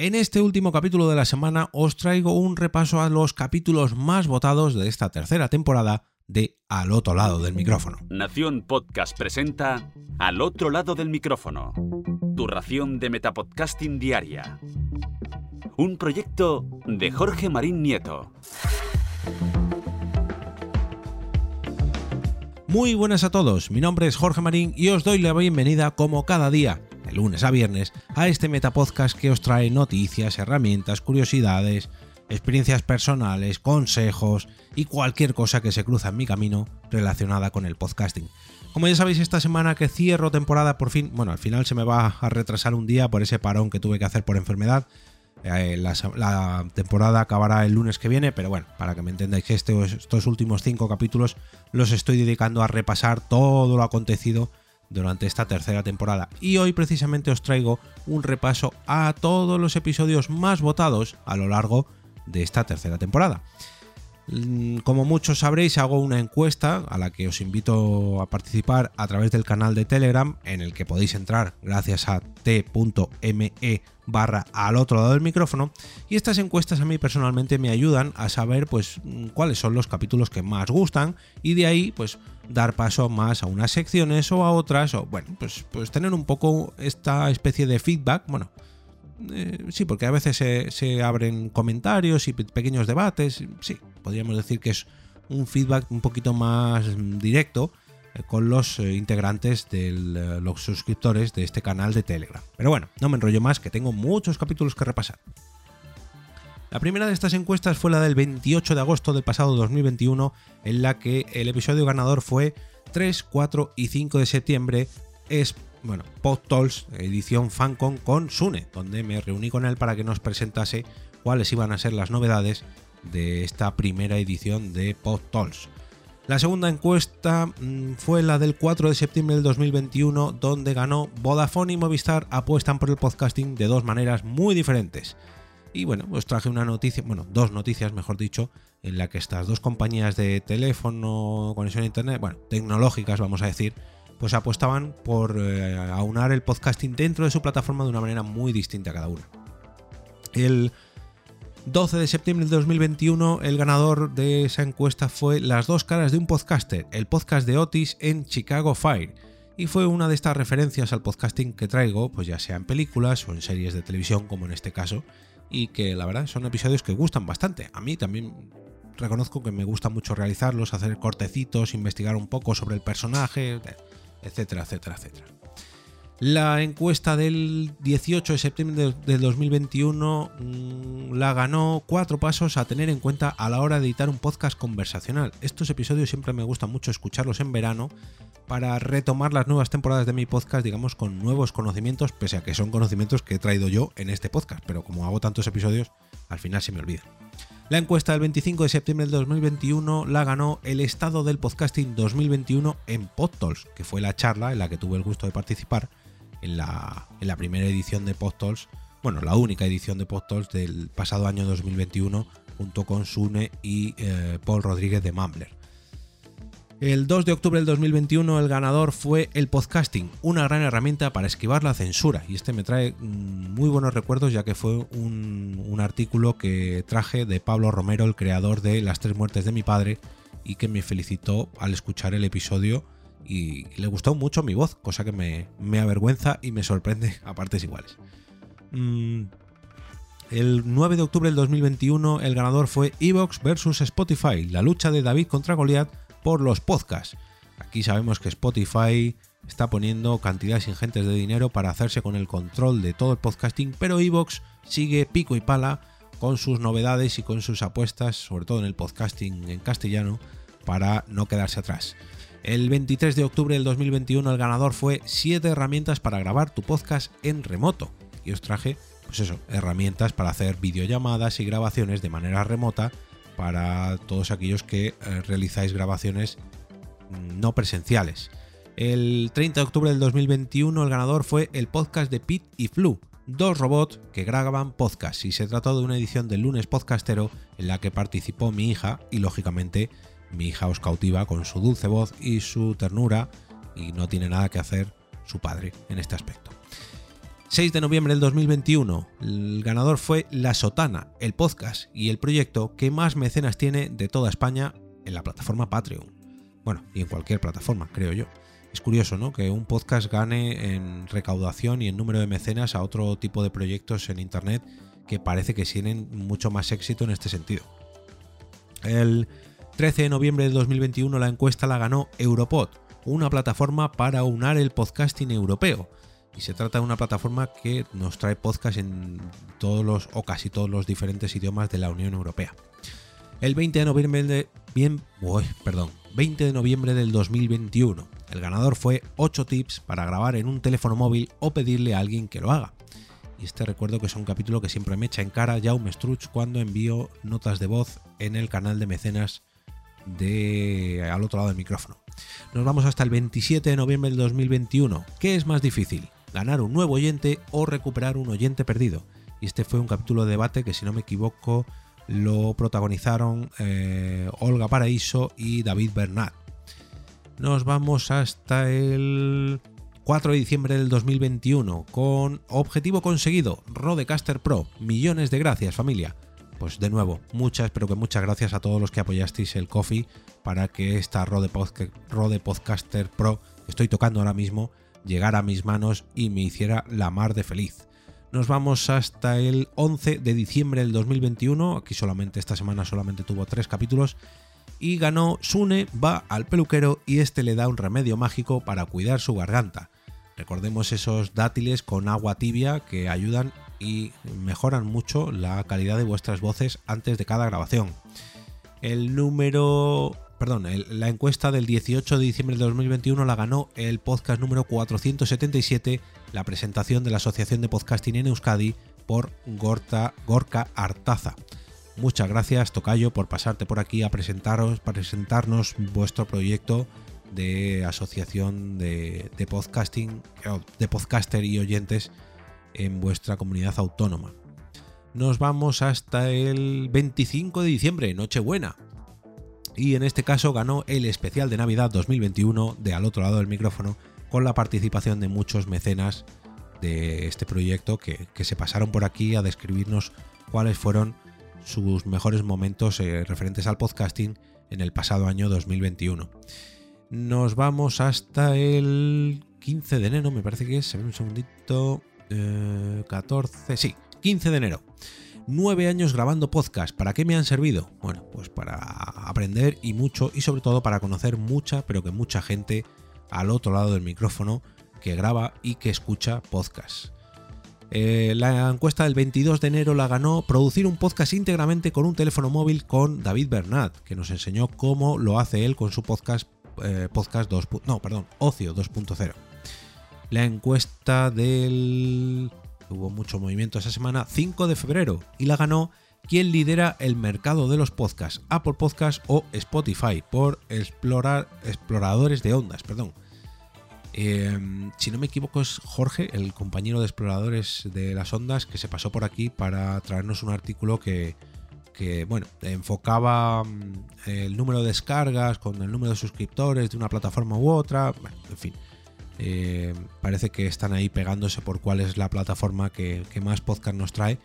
En este último capítulo de la semana os traigo un repaso a los capítulos más votados de esta tercera temporada de Al otro lado del micrófono. Nación Podcast presenta Al otro lado del micrófono, tu ración de Metapodcasting diaria. Un proyecto de Jorge Marín Nieto. Muy buenas a todos, mi nombre es Jorge Marín y os doy la bienvenida como cada día de lunes a viernes, a este Metapodcast que os trae noticias, herramientas, curiosidades, experiencias personales, consejos y cualquier cosa que se cruza en mi camino relacionada con el podcasting. Como ya sabéis, esta semana que cierro temporada por fin, bueno, al final se me va a retrasar un día por ese parón que tuve que hacer por enfermedad. Eh, la, temporada acabará el lunes que viene, pero bueno, para que me entendáis que estos últimos cinco capítulos los estoy dedicando a repasar todo lo acontecido durante esta tercera temporada y hoy precisamente os traigo un repaso a todos los episodios más votados a lo largo de esta tercera temporada. Mm, como muchos sabréis, hago una encuesta a la que os invito a participar a través del canal de Telegram, en el que podéis entrar gracias a t.me barra al otro lado del micrófono. Y estas encuestas a mí personalmente me ayudan a saber pues mm, cuáles son los capítulos que más gustan y de ahí pues dar paso más a unas secciones o a otras, o bueno, pues, pues tener un poco esta especie de feedback, bueno, eh, sí, porque a veces se, abren comentarios y pequeños debates. Sí, podríamos decir que es un feedback un poquito más directo eh, con los eh, integrantes de los suscriptores de este canal de Telegram. Pero bueno, no me enrollo más, que tengo muchos capítulos que repasar. La primera de estas encuestas fue la del 28 de agosto del pasado 2021, en la que el episodio ganador fue 3, 4 y 5 de septiembre, es bueno, PodTools, edición Fancon con Sune, donde me reuní con él para que nos presentase cuáles iban a ser las novedades de esta primera edición de PodTools. La segunda encuesta mm, fue la del 4 de septiembre del 2021, donde ganó Vodafone y Movistar apuestan por el podcasting de dos maneras muy diferentes. Y bueno, os traje una noticia, bueno, dos noticias, mejor dicho, en la que estas dos compañías de teléfono, conexión a internet, bueno, tecnológicas, vamos a decir, pues apostaban por eh, aunar el podcasting dentro de su plataforma de una manera muy distinta a cada una. El 12 de septiembre de 2021, el ganador de esa encuesta fue Las dos caras de un podcaster, el podcast de Otis en Chicago Fire. Y fue una de estas referencias al podcasting que traigo, pues ya sea en películas o en series de televisión, como en este caso, y que la verdad son episodios que gustan bastante. A mí también reconozco que me gusta mucho realizarlos, hacer cortecitos, investigar un poco sobre el personaje etcétera, etcétera, etcétera. La encuesta del 18 de septiembre del 2021 mm, la ganó cuatro pasos a tener en cuenta a la hora de editar un podcast conversacional. Estos episodios siempre me gusta mucho escucharlos en verano para retomar las nuevas temporadas de mi podcast, digamos, con nuevos conocimientos, pese a que son conocimientos que he traído yo en este podcast, pero como hago tantos episodios, al final se me olvida. La encuesta del 25 de septiembre del 2021 la ganó el estado del podcasting 2021 en PodTools, que fue la charla en la que tuve el gusto de participar en la, primera edición de PodTools, bueno, la única edición de PodTools del pasado año 2021, junto con Sune y eh, Paul Rodríguez de Mumbler. El 2 de octubre del 2021 el ganador fue el podcasting, una gran herramienta para esquivar la censura. Y este me trae mm, muy buenos recuerdos ya que fue un, artículo que traje de Pablo Romero, el creador de Las tres muertes de mi padre, y que me felicitó al escuchar el episodio y le gustó mucho mi voz, cosa que me, avergüenza y me sorprende a partes iguales. Mm, el 9 de octubre del 2021 el ganador fue Evox versus Spotify, la lucha de David contra Goliath por los podcasts. Aquí sabemos que Spotify está poniendo cantidades ingentes de dinero para hacerse con el control de todo el podcasting, pero Evox sigue pico y pala con sus novedades y con sus apuestas, sobre todo en el podcasting en castellano, para no quedarse atrás. El 23 de octubre del 2021 el ganador fue 7 herramientas para grabar tu podcast en remoto. Y os traje, pues eso, herramientas para hacer videollamadas y grabaciones de manera remota para todos aquellos que eh, realizáis grabaciones mm, no presenciales. El 30 de octubre del 2021 el ganador fue el podcast de Pete y Flu, dos robots que graban podcast y se trató de una edición del lunes podcastero en la que participó mi hija y lógicamente mi hija os cautiva con su dulce voz y su ternura y no tiene nada que hacer su padre en este aspecto. 6 de noviembre del 2021, el ganador fue La Sotana, el podcast y el proyecto que más mecenas tiene de toda España en la plataforma Patreon. Bueno, y en cualquier plataforma, creo yo. Es curioso, ¿no? Que un podcast gane en recaudación y en número de mecenas a otro tipo de proyectos en Internet que parece que tienen mucho más éxito en este sentido. El 13 de noviembre de 2021 la encuesta la ganó Europod, una plataforma para unar el podcasting europeo y se trata de una plataforma que nos trae podcast en todos los o casi todos los diferentes idiomas de la Unión Europea. El 20 de noviembre de bien, perdón, 20 de noviembre del 2021. El ganador fue 8 tips para grabar en un teléfono móvil o pedirle a alguien que lo haga. Y este recuerdo que es un capítulo que siempre me echa en cara Jaume Struch cuando envío notas de voz en el canal de mecenas de al otro lado del micrófono. Nos vamos hasta el 27 de noviembre del 2021. ¿Qué es más difícil? ganar un nuevo oyente o recuperar un oyente perdido. Y este fue un capítulo de debate que, si no me equivoco, lo protagonizaron eh, Olga Paraíso y David Bernat. Nos vamos hasta el 4 de diciembre del 2021 con objetivo conseguido, Rodecaster Pro. Millones de gracias familia. Pues de nuevo, muchas, pero que muchas gracias a todos los que apoyasteis el coffee para que esta Rode, Podcaster Pro que estoy tocando ahora mismo llegara a mis manos y me hiciera la mar de feliz. Nos vamos hasta el 11 de diciembre del 2021, aquí solamente esta semana solamente tuvo tres capítulos, y ganó Sune va al peluquero y este le da un remedio mágico para cuidar su garganta. Recordemos esos dátiles con agua tibia que ayudan y mejoran mucho la calidad de vuestras voces antes de cada grabación. El número perdón, la encuesta del 18 de diciembre de 2021 la ganó el podcast número 477, la presentación de la Asociación de Podcasting en Euskadi por Gorta, Gorka Artaza. Muchas gracias, Tocayo, por pasarte por aquí a presentaros, presentarnos vuestro proyecto de asociación de, de podcasting, de podcaster y oyentes en vuestra comunidad autónoma. Nos vamos hasta el 25 de diciembre, Nochebuena y en este caso ganó el especial de Navidad 2021 de al otro lado del micrófono con la participación de muchos mecenas de este proyecto que, se pasaron por aquí a describirnos cuáles fueron sus mejores momentos eh, referentes al podcasting en el pasado año 2021. Nos vamos hasta el 15 de enero, me parece que es, un segundito, 14, eh, sí, 15 de enero nueve años grabando podcast. ¿Para qué me han servido? Bueno, pues para aprender y mucho y sobre todo para conocer mucha, pero que mucha gente al otro lado del micrófono que graba y que escucha podcast. Eh, la encuesta del 22 de enero la ganó producir un podcast íntegramente con un teléfono móvil con David Bernat, que nos enseñó cómo lo hace él con su podcast, eh, podcast 2. No, perdón, Ocio 2.0. La encuesta del hubo mucho movimiento esa semana, 5 de febrero, y la ganó quien lidera el mercado de los podcasts, Apple Podcasts o Spotify, por explorar, exploradores de ondas, perdón. Em, si no me equivoco es Jorge, el compañero de exploradores de las ondas, que se pasó por aquí para traernos un artículo que, que bueno, enfocaba mm, el número de descargas con el número de suscriptores de una plataforma u otra, en fin eh, parece que están ahí pegándose por cuál es la plataforma que, más podcast nos trae.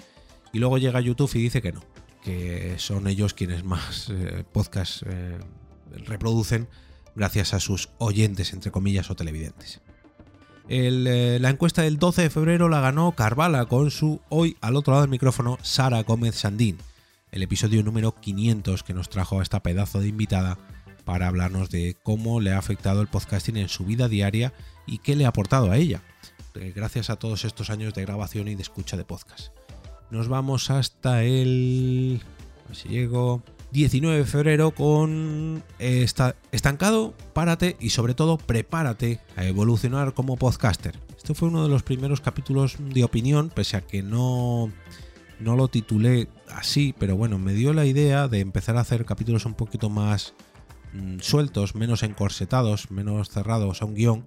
Y luego llega YouTube y dice que no, que son ellos quienes más eh, podcast eh, reproducen gracias a sus oyentes, entre comillas, o televidentes. la encuesta del 12 de febrero la ganó Carvala con su hoy al otro lado del micrófono Sara Gómez Sandín, el episodio número 500 que nos trajo a esta pedazo de invitada para hablarnos de cómo le ha afectado el podcasting en su vida diaria y qué le ha aportado a ella, eh, gracias a todos estos años de grabación y de escucha de podcast. Nos vamos hasta el... A ver si llego... 19 de febrero con esta, estancado, párate y sobre todo prepárate a evolucionar como podcaster. Este fue uno de los primeros capítulos de opinión, pese a que no, no lo titulé así, pero bueno, me dio la idea de empezar a hacer capítulos un poquito más mm, sueltos, menos encorsetados, menos cerrados a un guion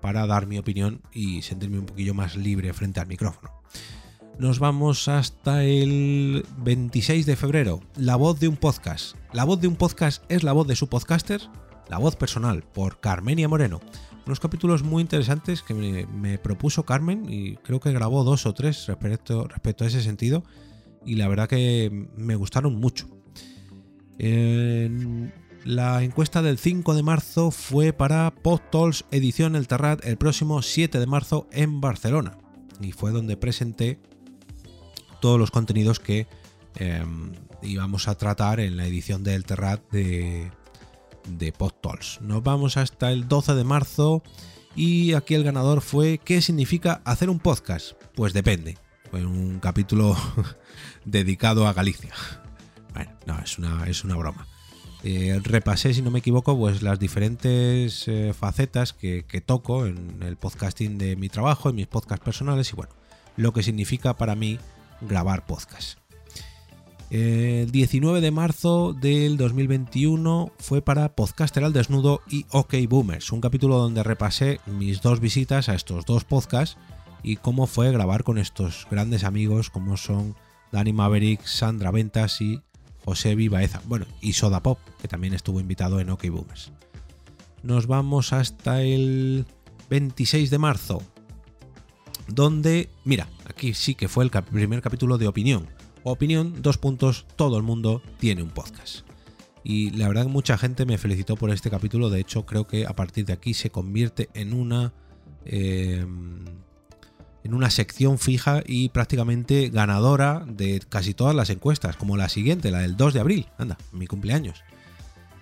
para dar mi opinión y sentirme un poquillo más libre frente al micrófono. Nos vamos hasta el 26 de febrero. La voz de un podcast. La voz de un podcast es la voz de su podcaster, la voz personal, por Carmenia Moreno. unos capítulos muy interesantes que me, propuso Carmen y creo que grabó dos o tres respecto, respecto a ese sentido y la verdad que me gustaron mucho. La encuesta del 5 de marzo fue para PodTools Edición El Terrat el próximo 7 de marzo en Barcelona y fue donde presenté todos los contenidos que em, íbamos a tratar en la edición del Terrat de, de PodTools. Nos vamos hasta el 12 de marzo y aquí el ganador fue ¿qué significa hacer un podcast? Pues depende. Fue un capítulo dedicado a Galicia. Bueno, no, es una, es una broma. Eh, repasé, si no me equivoco, pues las diferentes eh, facetas que, que, toco en el podcasting de mi trabajo, en mis podcasts personales y bueno, lo que significa para mí grabar podcast. El 19 de marzo del 2021 fue para Podcaster al Desnudo y OK Boomers, un capítulo donde repasé mis dos visitas a estos dos podcasts y cómo fue grabar con estos grandes amigos como son Dani Maverick, Sandra Ventas y José Vivaeza. Bueno, y Soda Pop, que también estuvo invitado en OK Boomers. Nos vamos hasta el 26 de marzo, donde, mira, aquí sí que fue el primer capítulo de opinión opinión, dos puntos, todo el mundo tiene un podcast. Y la verdad mucha gente me felicitó por este capítulo, de hecho creo que a partir de aquí se convierte en una... Em, en una sección fija y prácticamente ganadora de casi todas las encuestas, como la siguiente, la del 2 de abril, anda, mi cumpleaños.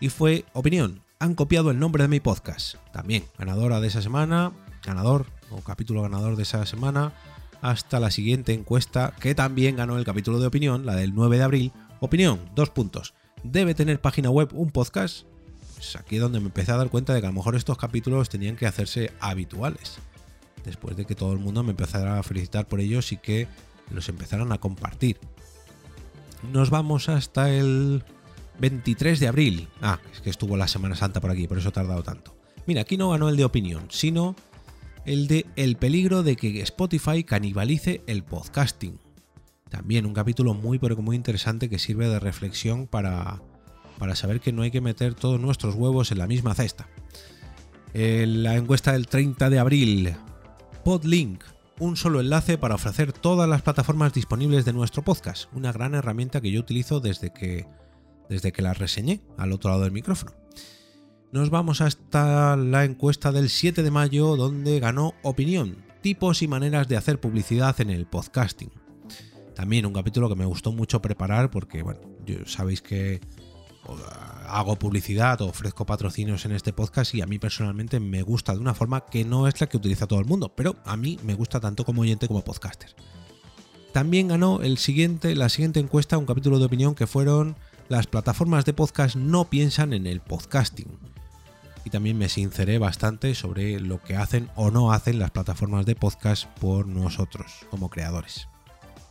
Y fue opinión, han copiado el nombre de mi podcast. También ganadora de esa semana, ganador o capítulo ganador de esa semana, hasta la siguiente encuesta que también ganó el capítulo de opinión, la del 9 de abril. Opinión, dos puntos. ¿Debe tener página web un podcast? Pues aquí es donde me empecé a dar cuenta de que a lo mejor estos capítulos tenían que hacerse habituales. Después de que todo el mundo me empezara a felicitar por ellos y que los empezaran a compartir. Nos vamos hasta el 23 de abril. Ah, es que estuvo la Semana Santa por aquí, por eso ha tardado tanto. Mira, aquí no ganó el de opinión, sino el de el peligro de que Spotify canibalice el podcasting. También un capítulo muy pero muy interesante que sirve de reflexión para, para saber que no hay que meter todos nuestros huevos en la misma cesta. la encuesta del 30 de abril. Podlink, un solo enlace para ofrecer todas las plataformas disponibles de nuestro podcast. Una gran herramienta que yo utilizo desde que, desde que la reseñé al otro lado del micrófono nos vamos hasta la encuesta del 7 de mayo donde ganó opinión, tipos y maneras de hacer publicidad en el podcasting. También un capítulo que me gustó mucho preparar porque, bueno, sabéis que hago publicidad o ofrezco patrocinios en este podcast y a mí personalmente me gusta de una forma que no es la que utiliza todo el mundo, pero a mí me gusta tanto como oyente como podcaster. También ganó el siguiente, la siguiente encuesta, un capítulo de opinión que fueron las plataformas de podcast no piensan en el podcasting y también me sinceré bastante sobre lo que hacen o no hacen las plataformas de podcast por nosotros como creadores.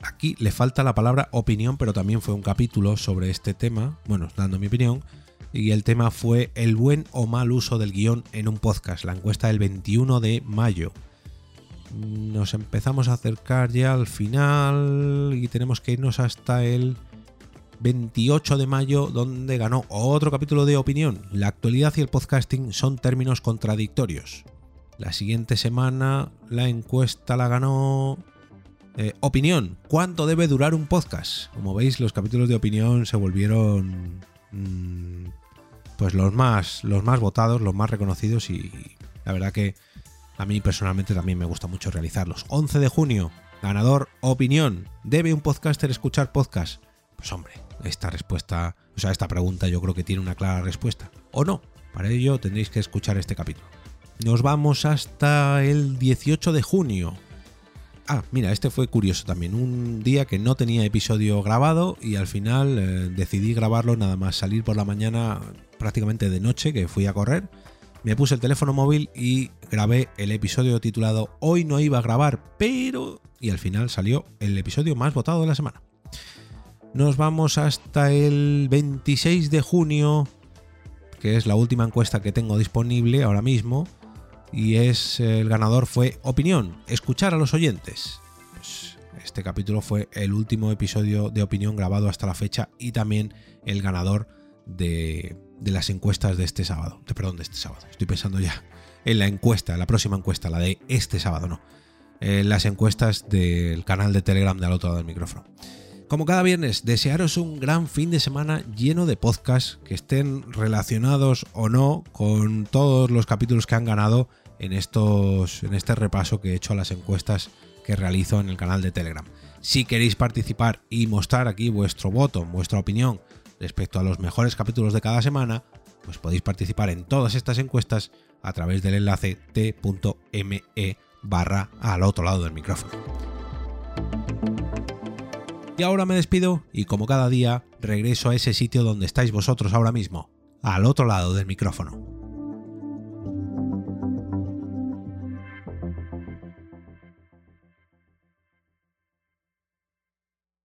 Aquí le falta la palabra opinión, pero también fue un capítulo sobre este tema, bueno, dando mi opinión, y el tema fue el buen o mal uso del guion en un podcast, la encuesta del 21 de mayo. Nos empezamos a acercar ya al final y tenemos que irnos hasta el 28 de mayo, donde ganó otro capítulo de opinión. La actualidad y el podcasting son términos contradictorios. La siguiente semana la encuesta la ganó eh, opinión. ¿Cuánto debe durar un podcast? Como veis, los capítulos de opinión se volvieron mm, pues los más, los más votados, los más reconocidos y la verdad que a mí personalmente también me gusta mucho realizarlos. 11 de junio, ganador opinión. ¿Debe un podcaster escuchar podcast? Pues hombre, esta respuesta, o sea, esta pregunta yo creo que tiene una clara respuesta. ¿O no? Para ello tendréis que escuchar este capítulo. Nos vamos hasta el 18 de junio. Ah, mira, este fue curioso también. Un día que no tenía episodio grabado y al final eh, decidí grabarlo nada más salir por la mañana prácticamente de noche que fui a correr. Me puse el teléfono móvil y grabé el episodio titulado Hoy no iba a grabar, pero... Y al final salió el episodio más votado de la semana. Nos vamos hasta el 26 de junio, que es la última encuesta que tengo disponible ahora mismo. Y es el ganador fue Opinión, escuchar a los oyentes. Pues, este capítulo fue el último episodio de Opinión grabado hasta la fecha y también el ganador de, las encuestas de este sábado. De, perdón, de este sábado. Estoy pensando ya en la encuesta, la próxima encuesta, la de este sábado, no. En las encuestas del canal de Telegram de al otro lado del micrófono. Como cada viernes, desearos un gran fin de semana lleno de podcasts que estén relacionados o no con todos los capítulos que han ganado en, estos, en este repaso que he hecho a las encuestas que realizo en el canal de Telegram. Si queréis participar y mostrar aquí vuestro voto, vuestra opinión respecto a los mejores capítulos de cada semana, pues podéis participar en todas estas encuestas a través del enlace t.me barra al otro lado del micrófono. Y ahora me despido y como cada día regreso a ese sitio donde estáis vosotros ahora mismo, al otro lado del micrófono.